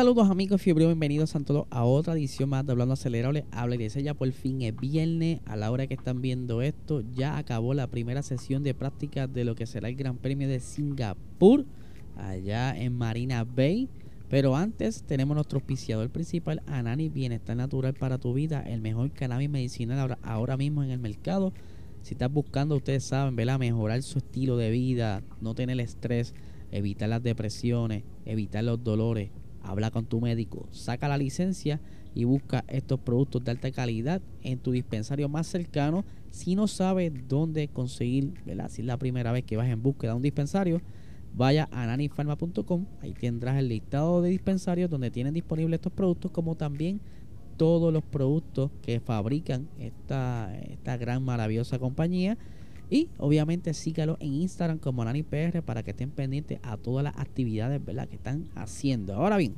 Saludos amigos fiebre, bienvenidos a todos a otra edición más de Hablando Acelerable. Habla dice ya por fin es viernes, a la hora que están viendo esto, ya acabó la primera sesión de práctica de lo que será el Gran Premio de Singapur, allá en Marina Bay. Pero antes tenemos nuestro auspiciador principal, Anani Bienestar Natural para tu vida, el mejor cannabis medicinal ahora, ahora mismo en el mercado. Si estás buscando, ustedes saben, ¿verdad? mejorar su estilo de vida, no tener estrés, evitar las depresiones, evitar los dolores habla con tu médico, saca la licencia y busca estos productos de alta calidad en tu dispensario más cercano. Si no sabes dónde conseguir, ¿verdad? si es la primera vez que vas en búsqueda de un dispensario, vaya a nanifarma.com. Ahí tendrás el listado de dispensarios donde tienen disponibles estos productos, como también todos los productos que fabrican esta, esta gran maravillosa compañía. Y obviamente sígalo en Instagram como NaniPR para que estén pendientes a todas las actividades ¿verdad? que están haciendo. Ahora bien,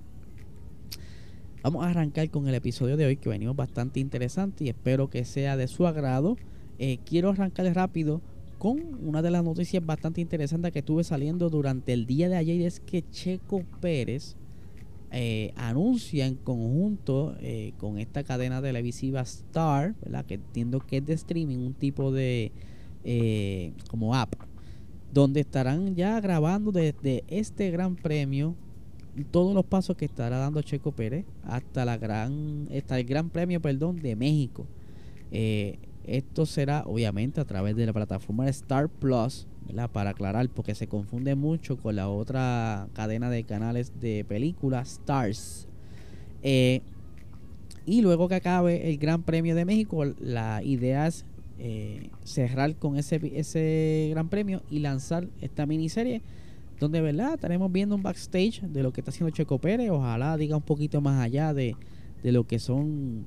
vamos a arrancar con el episodio de hoy que venimos bastante interesante y espero que sea de su agrado. Eh, quiero arrancar rápido con una de las noticias bastante interesantes que estuve saliendo durante el día de ayer y es que Checo Pérez eh, anuncia en conjunto eh, con esta cadena televisiva Star, ¿verdad? que entiendo que es de streaming, un tipo de eh, como app, donde estarán ya grabando desde este gran premio todos los pasos que estará dando Checo Pérez hasta la gran hasta el gran premio perdón de México. Eh, esto será obviamente a través de la plataforma Star Plus para aclarar porque se confunde mucho con la otra cadena de canales de películas Stars. Eh, y luego que acabe el Gran Premio de México la idea es eh, cerrar con ese, ese gran premio y lanzar esta miniserie donde verdad estaremos viendo un backstage de lo que está haciendo Checo Pérez. Ojalá diga un poquito más allá de, de lo que son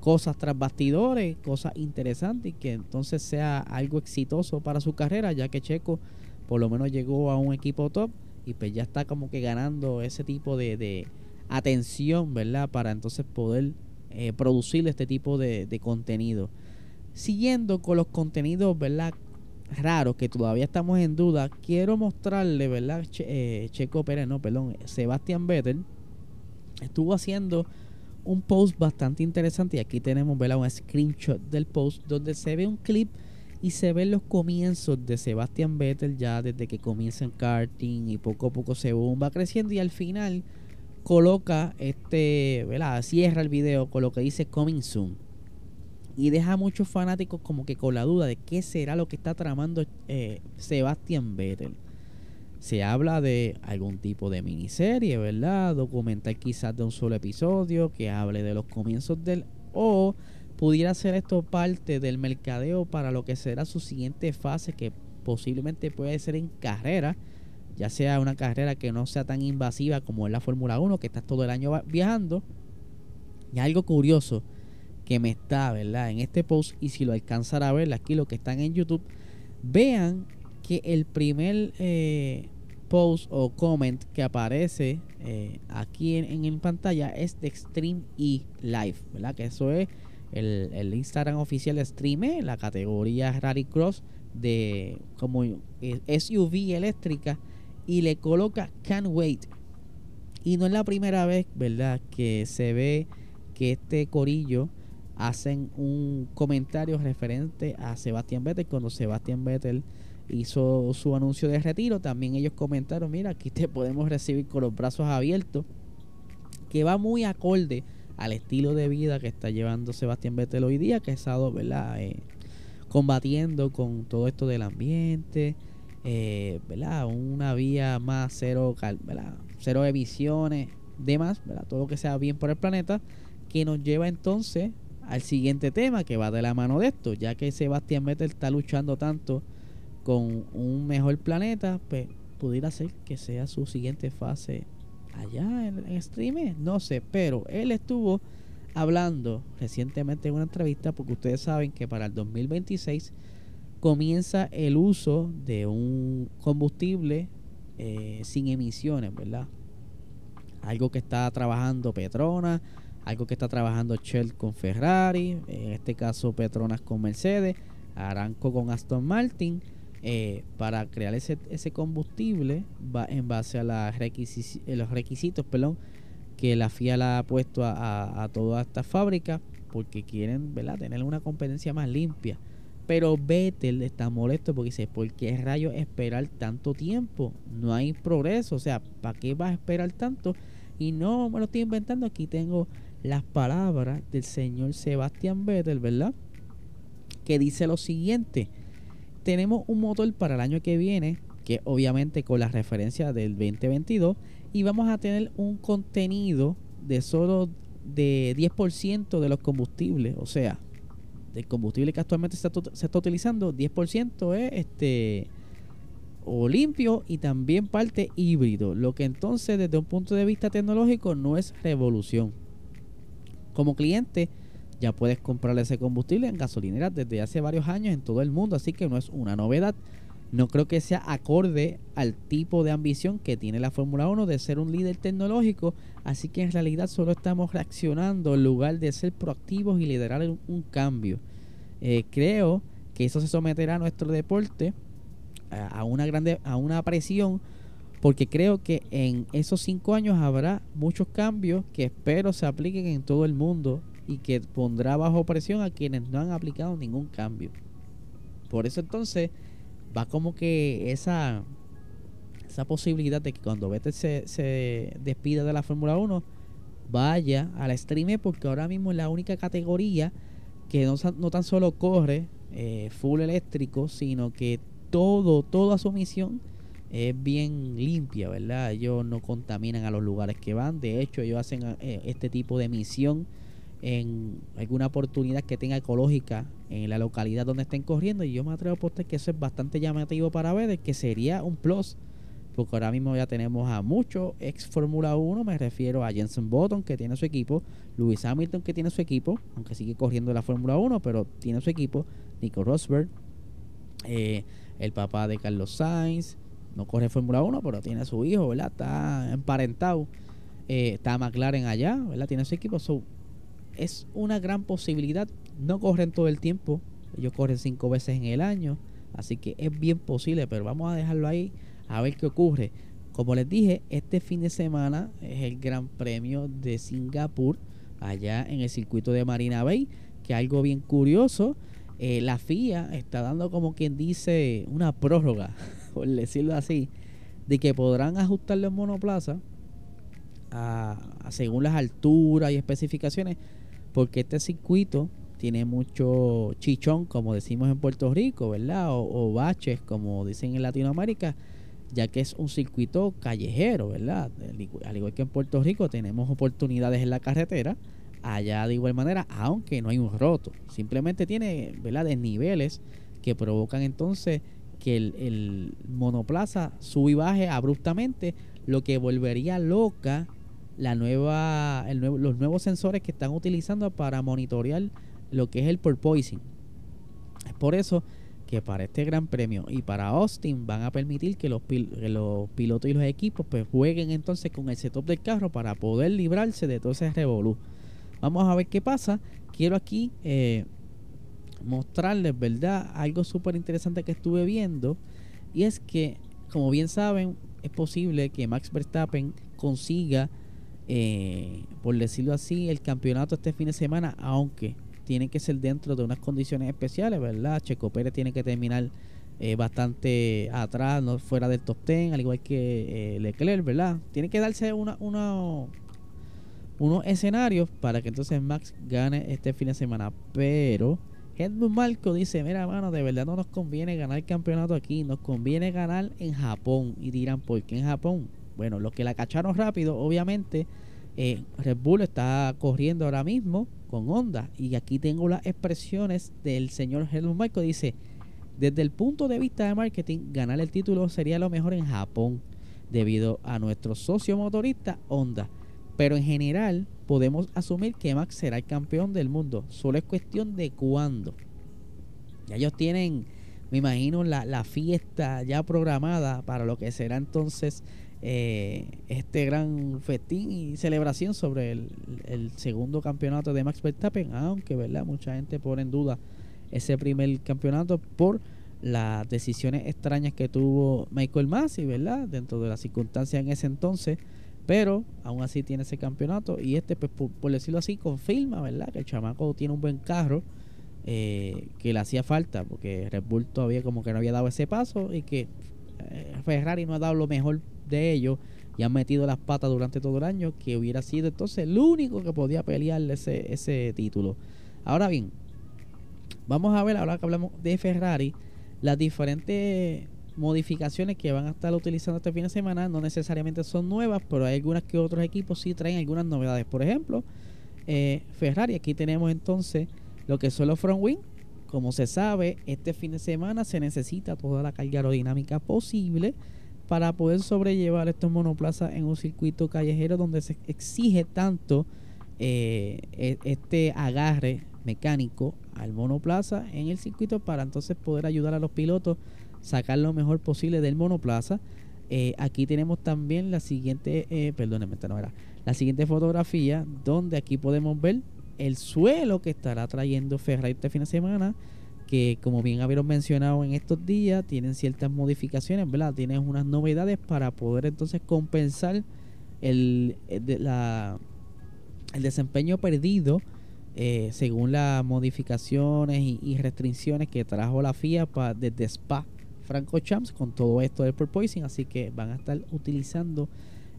cosas tras bastidores cosas interesantes y que entonces sea algo exitoso para su carrera ya que Checo por lo menos llegó a un equipo top y pues ya está como que ganando ese tipo de, de atención verdad para entonces poder eh, producir este tipo de, de contenido siguiendo con los contenidos, ¿verdad? Raros que todavía estamos en duda, quiero mostrarle, ¿verdad? Eh, Checo Pérez, no, perdón, Sebastián Vettel estuvo haciendo un post bastante interesante y aquí tenemos, ¿verdad? Un screenshot del post donde se ve un clip y se ven los comienzos de Sebastián Vettel ya desde que comienza en karting y poco a poco se va creciendo y al final coloca este, ¿verdad? Cierra el video con lo que dice coming soon y deja a muchos fanáticos como que con la duda de qué será lo que está tramando eh, Sebastian Vettel. Se habla de algún tipo de miniserie, ¿verdad? Documental quizás de un solo episodio que hable de los comienzos del... O pudiera ser esto parte del mercadeo para lo que será su siguiente fase que posiblemente puede ser en carrera, ya sea una carrera que no sea tan invasiva como es la Fórmula 1, que está todo el año viajando. Y algo curioso, que me está, ¿verdad? En este post y si lo alcanzan a ver aquí, lo que están en YouTube, vean que el primer eh, post o comment que aparece eh, aquí en, en, pantalla es de Stream E Live, ¿verdad? Que eso es el, el Instagram oficial de Stream E, la categoría Rally Cross de como SUV eléctrica y le coloca Can't Wait. Y no es la primera vez, ¿verdad? Que se ve que este corillo hacen un comentario referente a Sebastián Vettel cuando Sebastián Vettel hizo su anuncio de retiro también ellos comentaron mira aquí te podemos recibir con los brazos abiertos que va muy acorde al estilo de vida que está llevando Sebastián Vettel hoy día que ha estado ¿verdad? Eh, combatiendo con todo esto del ambiente eh, ¿verdad? una vía más cero ¿verdad? cero emisiones demás ¿verdad? todo lo que sea bien por el planeta que nos lleva entonces al siguiente tema que va de la mano de esto, ya que Sebastián Vettel está luchando tanto con un mejor planeta, pues pudiera ser que sea su siguiente fase allá en, en stream, no sé, pero él estuvo hablando recientemente en una entrevista porque ustedes saben que para el 2026 comienza el uso de un combustible eh, sin emisiones, ¿verdad? Algo que está trabajando Petronas, algo que está trabajando Shell con Ferrari, en este caso Petronas con Mercedes, Aranco con Aston Martin, eh, para crear ese, ese combustible en base a los requisitos perdón, que la FIA le ha puesto a, a, toda esta fábrica porque quieren ¿verdad? tener una competencia más limpia. Pero Vettel está molesto porque dice, ¿por qué rayos esperar tanto tiempo? No hay progreso, o sea, ¿para qué vas a esperar tanto? Y no me lo estoy inventando, aquí tengo las palabras del señor Sebastián Vettel, ¿verdad? Que dice lo siguiente, tenemos un motor para el año que viene, que obviamente con la referencia del 2022, y vamos a tener un contenido de solo de 10% de los combustibles, o sea, del combustible que actualmente se está, se está utilizando, 10% es este o limpio y también parte híbrido, lo que entonces desde un punto de vista tecnológico no es revolución. Como cliente ya puedes comprar ese combustible en gasolineras desde hace varios años en todo el mundo, así que no es una novedad no creo que sea acorde al tipo de ambición que tiene la Fórmula 1 de ser un líder tecnológico, así que en realidad solo estamos reaccionando en lugar de ser proactivos y liderar un, cambio. Eh, creo que eso se someterá a nuestro deporte a, una grande a una presión porque creo que en esos cinco años habrá muchos cambios que espero se apliquen en todo el mundo y que pondrá bajo presión a quienes no han aplicado ningún cambio. Por eso entonces va como que esa, esa posibilidad de que cuando Vettel se, se despida de la Fórmula 1, vaya a la streamer porque ahora mismo es la única categoría que no, no tan solo corre eh, full eléctrico, sino que todo, toda su misión es bien limpia, ¿verdad? Ellos no contaminan a los lugares que van, de hecho ellos hacen eh, este tipo de misión en alguna oportunidad que tenga ecológica en la localidad donde estén corriendo. Y yo me atrevo a apostar que eso es bastante llamativo para ver que sería un plus porque ahora mismo ya tenemos a muchos ex Fórmula 1 me refiero a Jensen Button que tiene su equipo Lewis Hamilton que tiene su equipo aunque sigue corriendo la Fórmula 1 pero tiene su equipo Nico Rosberg eh, el papá de Carlos Sainz no corre Fórmula 1 pero tiene su hijo ¿verdad? está emparentado eh, está McLaren allá ¿verdad? tiene su equipo es una gran posibilidad. No corren todo el tiempo, ellos corren cinco veces en el año, así que es bien posible, pero vamos a dejarlo ahí a ver qué ocurre. Como les dije, este fin de semana es el Gran Premio de Singapur, allá en el circuito de Marina Bay, que algo bien curioso, eh, la FIA está dando como quien dice una prórroga, por decirlo así, de que podrán ajustar los monoplazas a, según las alturas y especificaciones porque este circuito tiene mucho chichón, como decimos en Puerto Rico, ¿verdad? O, baches, como dicen en Latinoamérica, ya que es un circuito callejero, ¿verdad? Al igual que en Puerto Rico tenemos oportunidades en la carretera, allá de igual manera, aunque no hay un roto, simplemente tiene, ¿verdad? Desniveles que provocan entonces que el, monoplaza sube y baje abruptamente, lo que volvería loca la nueva, el nuevo, los nuevos sensores que están utilizando para monitorear lo que es el porpoising. Es por eso que para este gran premio y para Austin van a permitir que los, los pilotos y los equipos pues jueguen entonces con el setup del carro para poder librarse de todo ese revolú. Vamos a ver qué pasa. Quiero aquí eh, mostrarles, ¿verdad? Algo súper interesante que estuve viendo. Y es que, como bien saben, es posible que Max Verstappen consiga eh, por decirlo así, el campeonato este fin de semana, aunque tiene que ser dentro de unas condiciones especiales, ¿verdad? Checo Pérez tiene que terminar eh, bastante atrás, no fuera del top 10, al igual que eh, Leclerc, ¿verdad? Tiene que darse una, unos escenarios para que entonces Max gane este fin de semana, pero... Helmut Marco dice, mira, mano, de verdad no nos conviene ganar el campeonato aquí, nos conviene ganar en Japón. Y dirán, ¿por qué en Japón? Bueno, los que la cacharon rápido, obviamente, eh, Red Bull está corriendo ahora mismo con Honda. Y aquí tengo las expresiones del señor Helmut Marko. Dice, desde el punto de vista de marketing, ganar el título sería lo mejor en Japón. debido a nuestro socio motorista Honda. Pero en general podemos asumir que Max será el campeón del mundo. Solo es cuestión de cuándo. Ya ellos tienen, me imagino, la, la fiesta ya programada para lo que será entonces eh, este gran festín y celebración sobre el, el, segundo campeonato de Max Verstappen, aunque verdad mucha gente pone en duda ese primer campeonato por las decisiones extrañas que tuvo Michael Massey, ¿verdad? Dentro de las circunstancias en ese entonces, pero aún así tiene ese campeonato y este, pues, por, decirlo así, confirma, ¿verdad? Que el chamaco tiene un buen carro, eh, que le hacía falta, porque Red Bull todavía como que no había dado ese paso y que eh, Ferrari no ha dado lo mejor de ellos y han metido las patas durante todo el año, que hubiera sido entonces el único que podía pelear ese, ese título. Ahora bien, vamos a ver, ahora que hablamos de Ferrari, las diferentes modificaciones que van a estar utilizando este fin de semana no necesariamente son nuevas, pero hay algunas que otros equipos sí traen algunas novedades. Por ejemplo, eh, Ferrari, aquí tenemos entonces lo que son los front wing. Como se sabe, este fin de semana se necesita toda la carga aerodinámica posible para poder sobrellevar estos monoplazas en un circuito callejero donde se exige tanto eh, e, este agarre mecánico al monoplaza en el circuito para entonces poder ayudar a los pilotos sacar lo mejor posible del monoplaza. Eh, aquí tenemos también la siguiente, eh, perdónenme, esta no era, la siguiente fotografía donde aquí podemos ver el suelo que estará trayendo Ferrari este fin de semana que como bien habíamos mencionado en estos días tienen ciertas modificaciones, ¿verdad? Tienen unas novedades para poder entonces compensar el, el, la, el desempeño perdido eh, según las modificaciones y, restricciones que trajo la FIA desde Spa Franco Champs con todo esto del porpoising, así que van a estar utilizando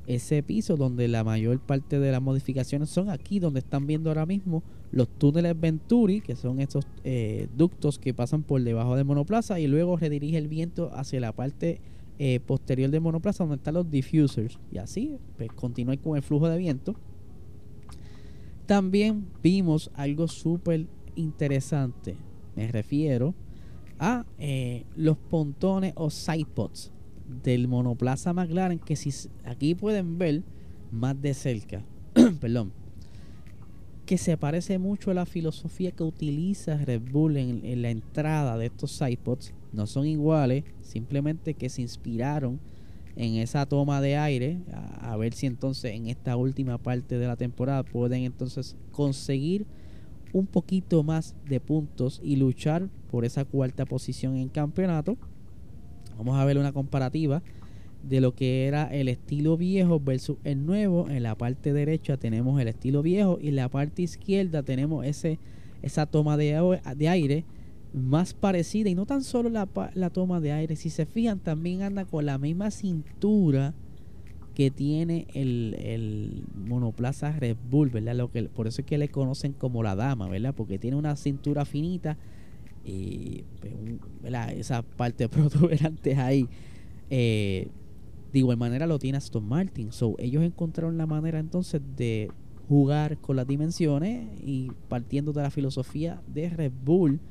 ese piso donde la mayor parte de las modificaciones son aquí donde están viendo ahora mismo los túneles Venturi, que son estos eh, ductos que pasan por debajo del monoplaza y luego redirige el viento hacia la parte eh, posterior del monoplaza donde están los diffusers y así pues, con el flujo de viento también vimos algo súper interesante. Me refiero a eh, los pontones o sidepods del monoplaza McLaren que si aquí pueden ver más de cerca, perdón, que se parece mucho a la filosofía que utiliza Red Bull en, la entrada de estos sidepods. No son iguales, simplemente que se inspiraron en esa toma de aire, a, ver si entonces en esta última parte de la temporada pueden entonces conseguir un poquito más de puntos y luchar por esa cuarta posición en campeonato. Vamos a ver una comparativa de lo que era el estilo viejo versus el nuevo. En la parte derecha tenemos el estilo viejo y en la parte izquierda tenemos ese, esa toma de, aire más parecida y no tan solo la, la, toma de aire, si se fijan también anda con la misma cintura que tiene el, el monoplaza Red Bull, ¿verdad? Lo que, por eso es que le conocen como la dama, ¿verdad? Porque tiene una cintura finita y pues, esa parte protuberante ahí. Eh, de igual manera lo tiene Aston Martin. So, ellos encontraron la manera entonces de jugar con las dimensiones y partiendo de la filosofía de Red Bull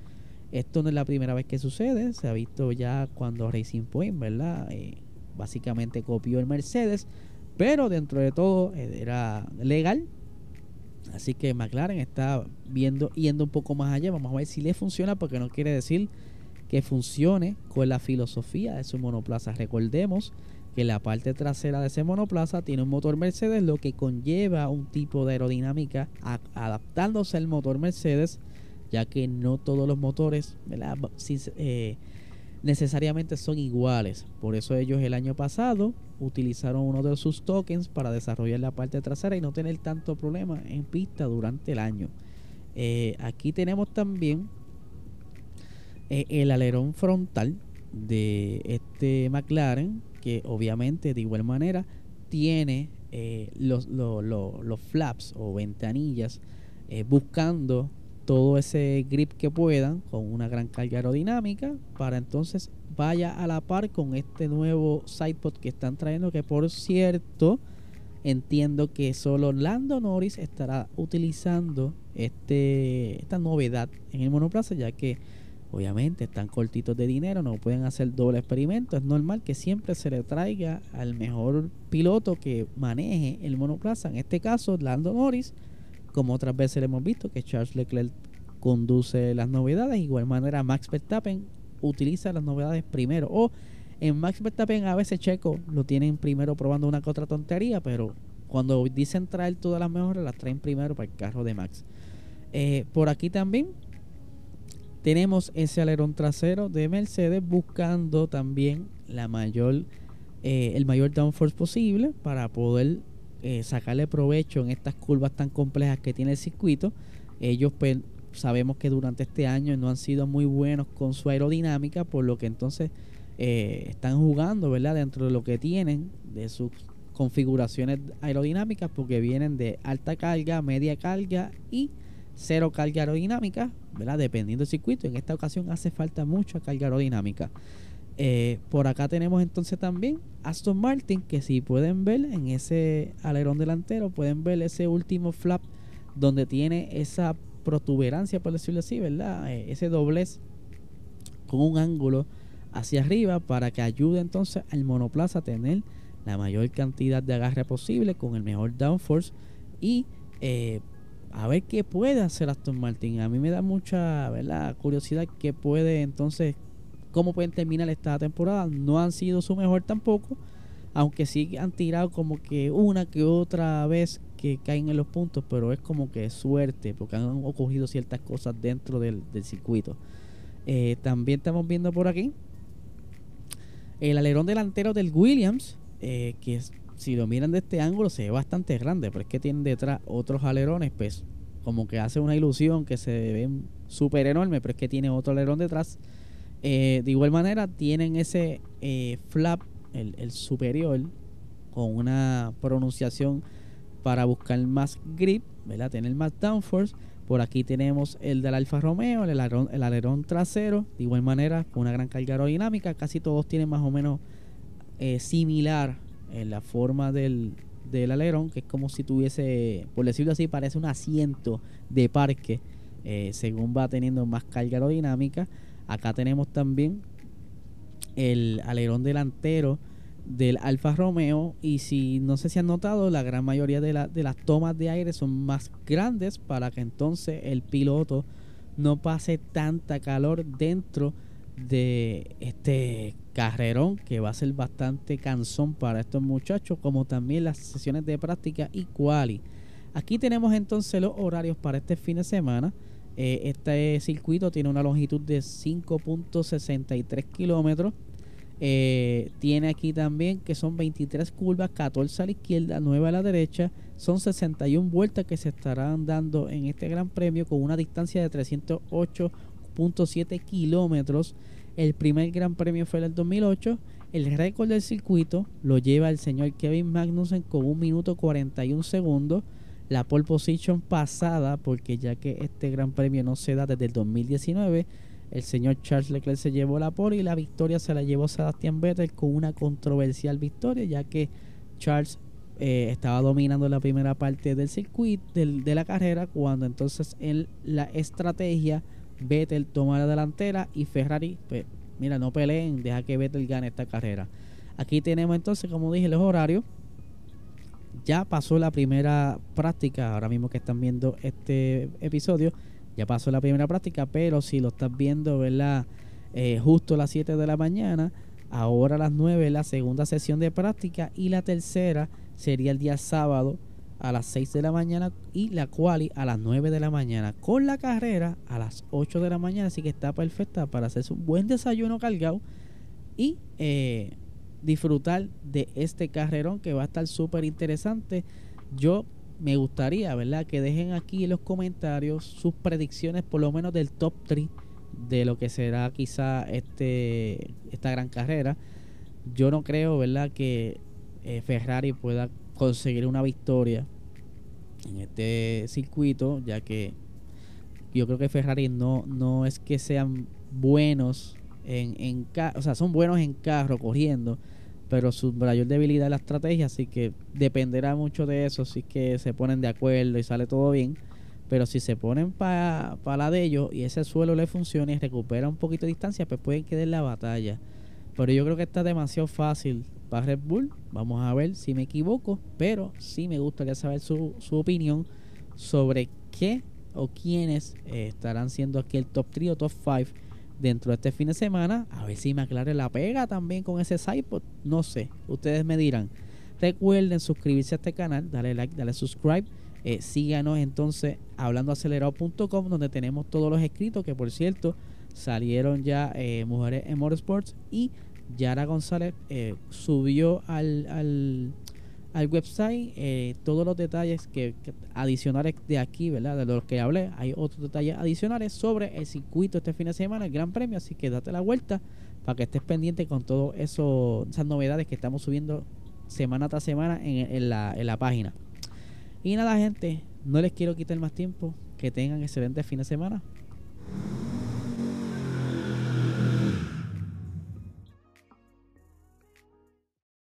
esto no es la primera vez que sucede, se ha visto ya cuando Racing Point, ¿verdad? Eh, básicamente copió el Mercedes, pero dentro de todo eh, era legal. Así que McLaren está viendo, yendo un poco más allá. Vamos a ver si le funciona, porque no quiere decir que funcione con la filosofía de su monoplaza. Recordemos que la parte trasera de ese monoplaza tiene un motor Mercedes, lo que conlleva un tipo de aerodinámica adaptándose al motor Mercedes ya que no todos los motores eh, necesariamente son iguales. Por eso ellos el año pasado utilizaron uno de sus tokens para desarrollar la parte trasera y no tener tanto problema en pista durante el año. Eh, aquí tenemos también eh, el alerón frontal de este McLaren, que obviamente de igual manera tiene los, los, flaps o ventanillas buscando todo ese grip que puedan con una gran carga aerodinámica para entonces vaya a la par con este nuevo sidepod que están trayendo que por cierto entiendo que solo Lando Norris estará utilizando este esta novedad en el monoplaza ya que Obviamente están cortitos de dinero, no pueden hacer doble experimento. Es normal que siempre se le traiga al mejor piloto que maneje el monoplaza. En este caso, Lando Norris, como otras veces hemos visto que Charles Leclerc conduce las novedades. De igual manera, Max Verstappen utiliza las novedades primero. O en Max Verstappen a veces Checo lo tienen primero probando una que otra tontería, pero cuando dicen traer todas las mejores, las traen primero para el carro de Max. Eh, por aquí también tenemos ese alerón trasero de Mercedes buscando también la mayor, eh, el mayor downforce posible para poder eh, sacarle provecho en estas curvas tan complejas que tiene el circuito. Ellos pues, sabemos que durante este año no han sido muy buenos con su aerodinámica, por lo que entonces eh, están jugando, ¿verdad? Dentro de lo que tienen, de sus configuraciones aerodinámicas, porque vienen de alta carga, media carga y cero carga aerodinámica, ¿verdad? Dependiendo del circuito. En esta ocasión hace falta mucha carga aerodinámica. Eh, por acá tenemos entonces también Aston Martin, que si pueden ver en ese alerón delantero, pueden ver ese último flap donde tiene esa protuberancia, por decirlo así, ¿verdad? Eh, ese doblez con un ángulo hacia arriba para que ayude entonces al monoplaza a tener la mayor cantidad de agarre posible con el mejor downforce y eh, a ver qué puede hacer Aston Martin. A mí me da mucha ¿verdad? curiosidad qué puede entonces, cómo pueden terminar esta temporada. No han sido su mejor tampoco, aunque sí han tirado como que una que otra vez que caen en los puntos, pero es como que suerte, porque han ocurrido ciertas cosas dentro del, circuito. Eh, también estamos viendo por aquí el alerón delantero del Williams, eh, que si lo miran de este ángulo se ve bastante grande, pero es que tienen detrás otros alerones, pues como que hace una ilusión que se ven súper enormes, pero es que tiene otro alerón detrás. Eh, de igual manera tienen ese eh, flap, el, el, superior, con una pronunciación para buscar más grip, ¿verdad? tener más downforce. Por aquí tenemos el del Alfa Romeo, el alerón, el alerón trasero, de igual manera, con una gran carga aerodinámica. Casi todos tienen más o menos eh, similar en la forma del, del, alerón, que es como si tuviese, por decirlo así, parece un asiento de parque, según va teniendo más carga aerodinámica. Acá tenemos también el alerón delantero del Alfa Romeo. Y si no sé si han notado la gran mayoría de, las tomas de aire son más grandes para que entonces el piloto no pase tanta calor dentro de este carrerón que va a ser bastante cansón para estos muchachos como también las sesiones de práctica y quali. Aquí tenemos entonces los horarios para este fin de semana eh, este circuito tiene una longitud de 5.63 kilómetros eh, tiene aquí también que son 23 curvas, 14 a la izquierda, 9 a la derecha. Son 61 vueltas que se estarán dando en este gran premio con una distancia de 308.7 kilómetros. El primer gran premio fue en el 2008. El récord del circuito lo lleva el señor Kevin Magnussen con 1 minuto 41 segundos. La pole position pasada, porque ya que este gran premio no se da desde el 2019 el señor Charles Leclerc se llevó la pole y la victoria se la llevó Sebastian Vettel con una controversial victoria, ya que Charles eh, estaba dominando la primera parte del circuito, de la carrera, cuando entonces en la estrategia Vettel toma la delantera y Ferrari, pues, mira, no peleen, deja que Vettel gane esta carrera. Aquí tenemos entonces, como dije, los horarios. Ya pasó la primera práctica, ahora mismo que están viendo este episodio ya pasó la primera práctica, pero si lo estás viendo, ¿verdad? Eh, justo a las 7 de la mañana, ahora a las 9 la segunda sesión de práctica y la tercera sería el día sábado a las 6 de la mañana y la quali a las 9 de la mañana con la carrera a las 8 de la mañana así que está perfecta para hacerse un buen desayuno cargado y eh, disfrutar de este carrerón que va a estar súper interesante yo me gustaría, ¿verdad? Que dejen aquí en los comentarios sus predicciones, por lo menos del top 3 de lo que será quizá este esta gran carrera. Yo no creo, ¿verdad? Que eh, Ferrari pueda conseguir una victoria en este circuito, ya que yo creo que Ferrari no, no es que sean buenos en, en o sea, son buenos en carro corriendo, pero su mayor debilidad es la estrategia, así que dependerá mucho de eso, si es que se ponen de acuerdo y sale todo bien. Pero si se ponen para la de ellos y ese suelo le funciona y recupera un poquito de distancia, pues pueden quedar en la batalla. Pero yo creo que está demasiado fácil para Red Bull. Vamos a ver si me equivoco. Pero sí me gustaría saber su, su opinión sobre qué o quiénes eh, estarán siendo aquí el top 3 o top 5 dentro de este fin de semana. A ver si me aclare la pega también con ese sidepod. No sé, ustedes me dirán. Recuerden suscribirse a este canal, dale like, dale subscribe. Eh, síganos entonces hablandoacelerado.com donde tenemos todos los escritos que por cierto salieron ya eh, Mujeres en Motorsports y Yara González eh, subió al, al, al website eh, todos los detalles que, adicionales de aquí, ¿verdad? De los que hablé. Hay otros detalles adicionales sobre el circuito este fin de semana, el Gran Premio. Así que date la vuelta para que estés pendiente con todas esas novedades que estamos subiendo semana tras semana en, la, en la página. Y nada, gente, no les quiero quitar más tiempo. Que tengan excelente fin de semana.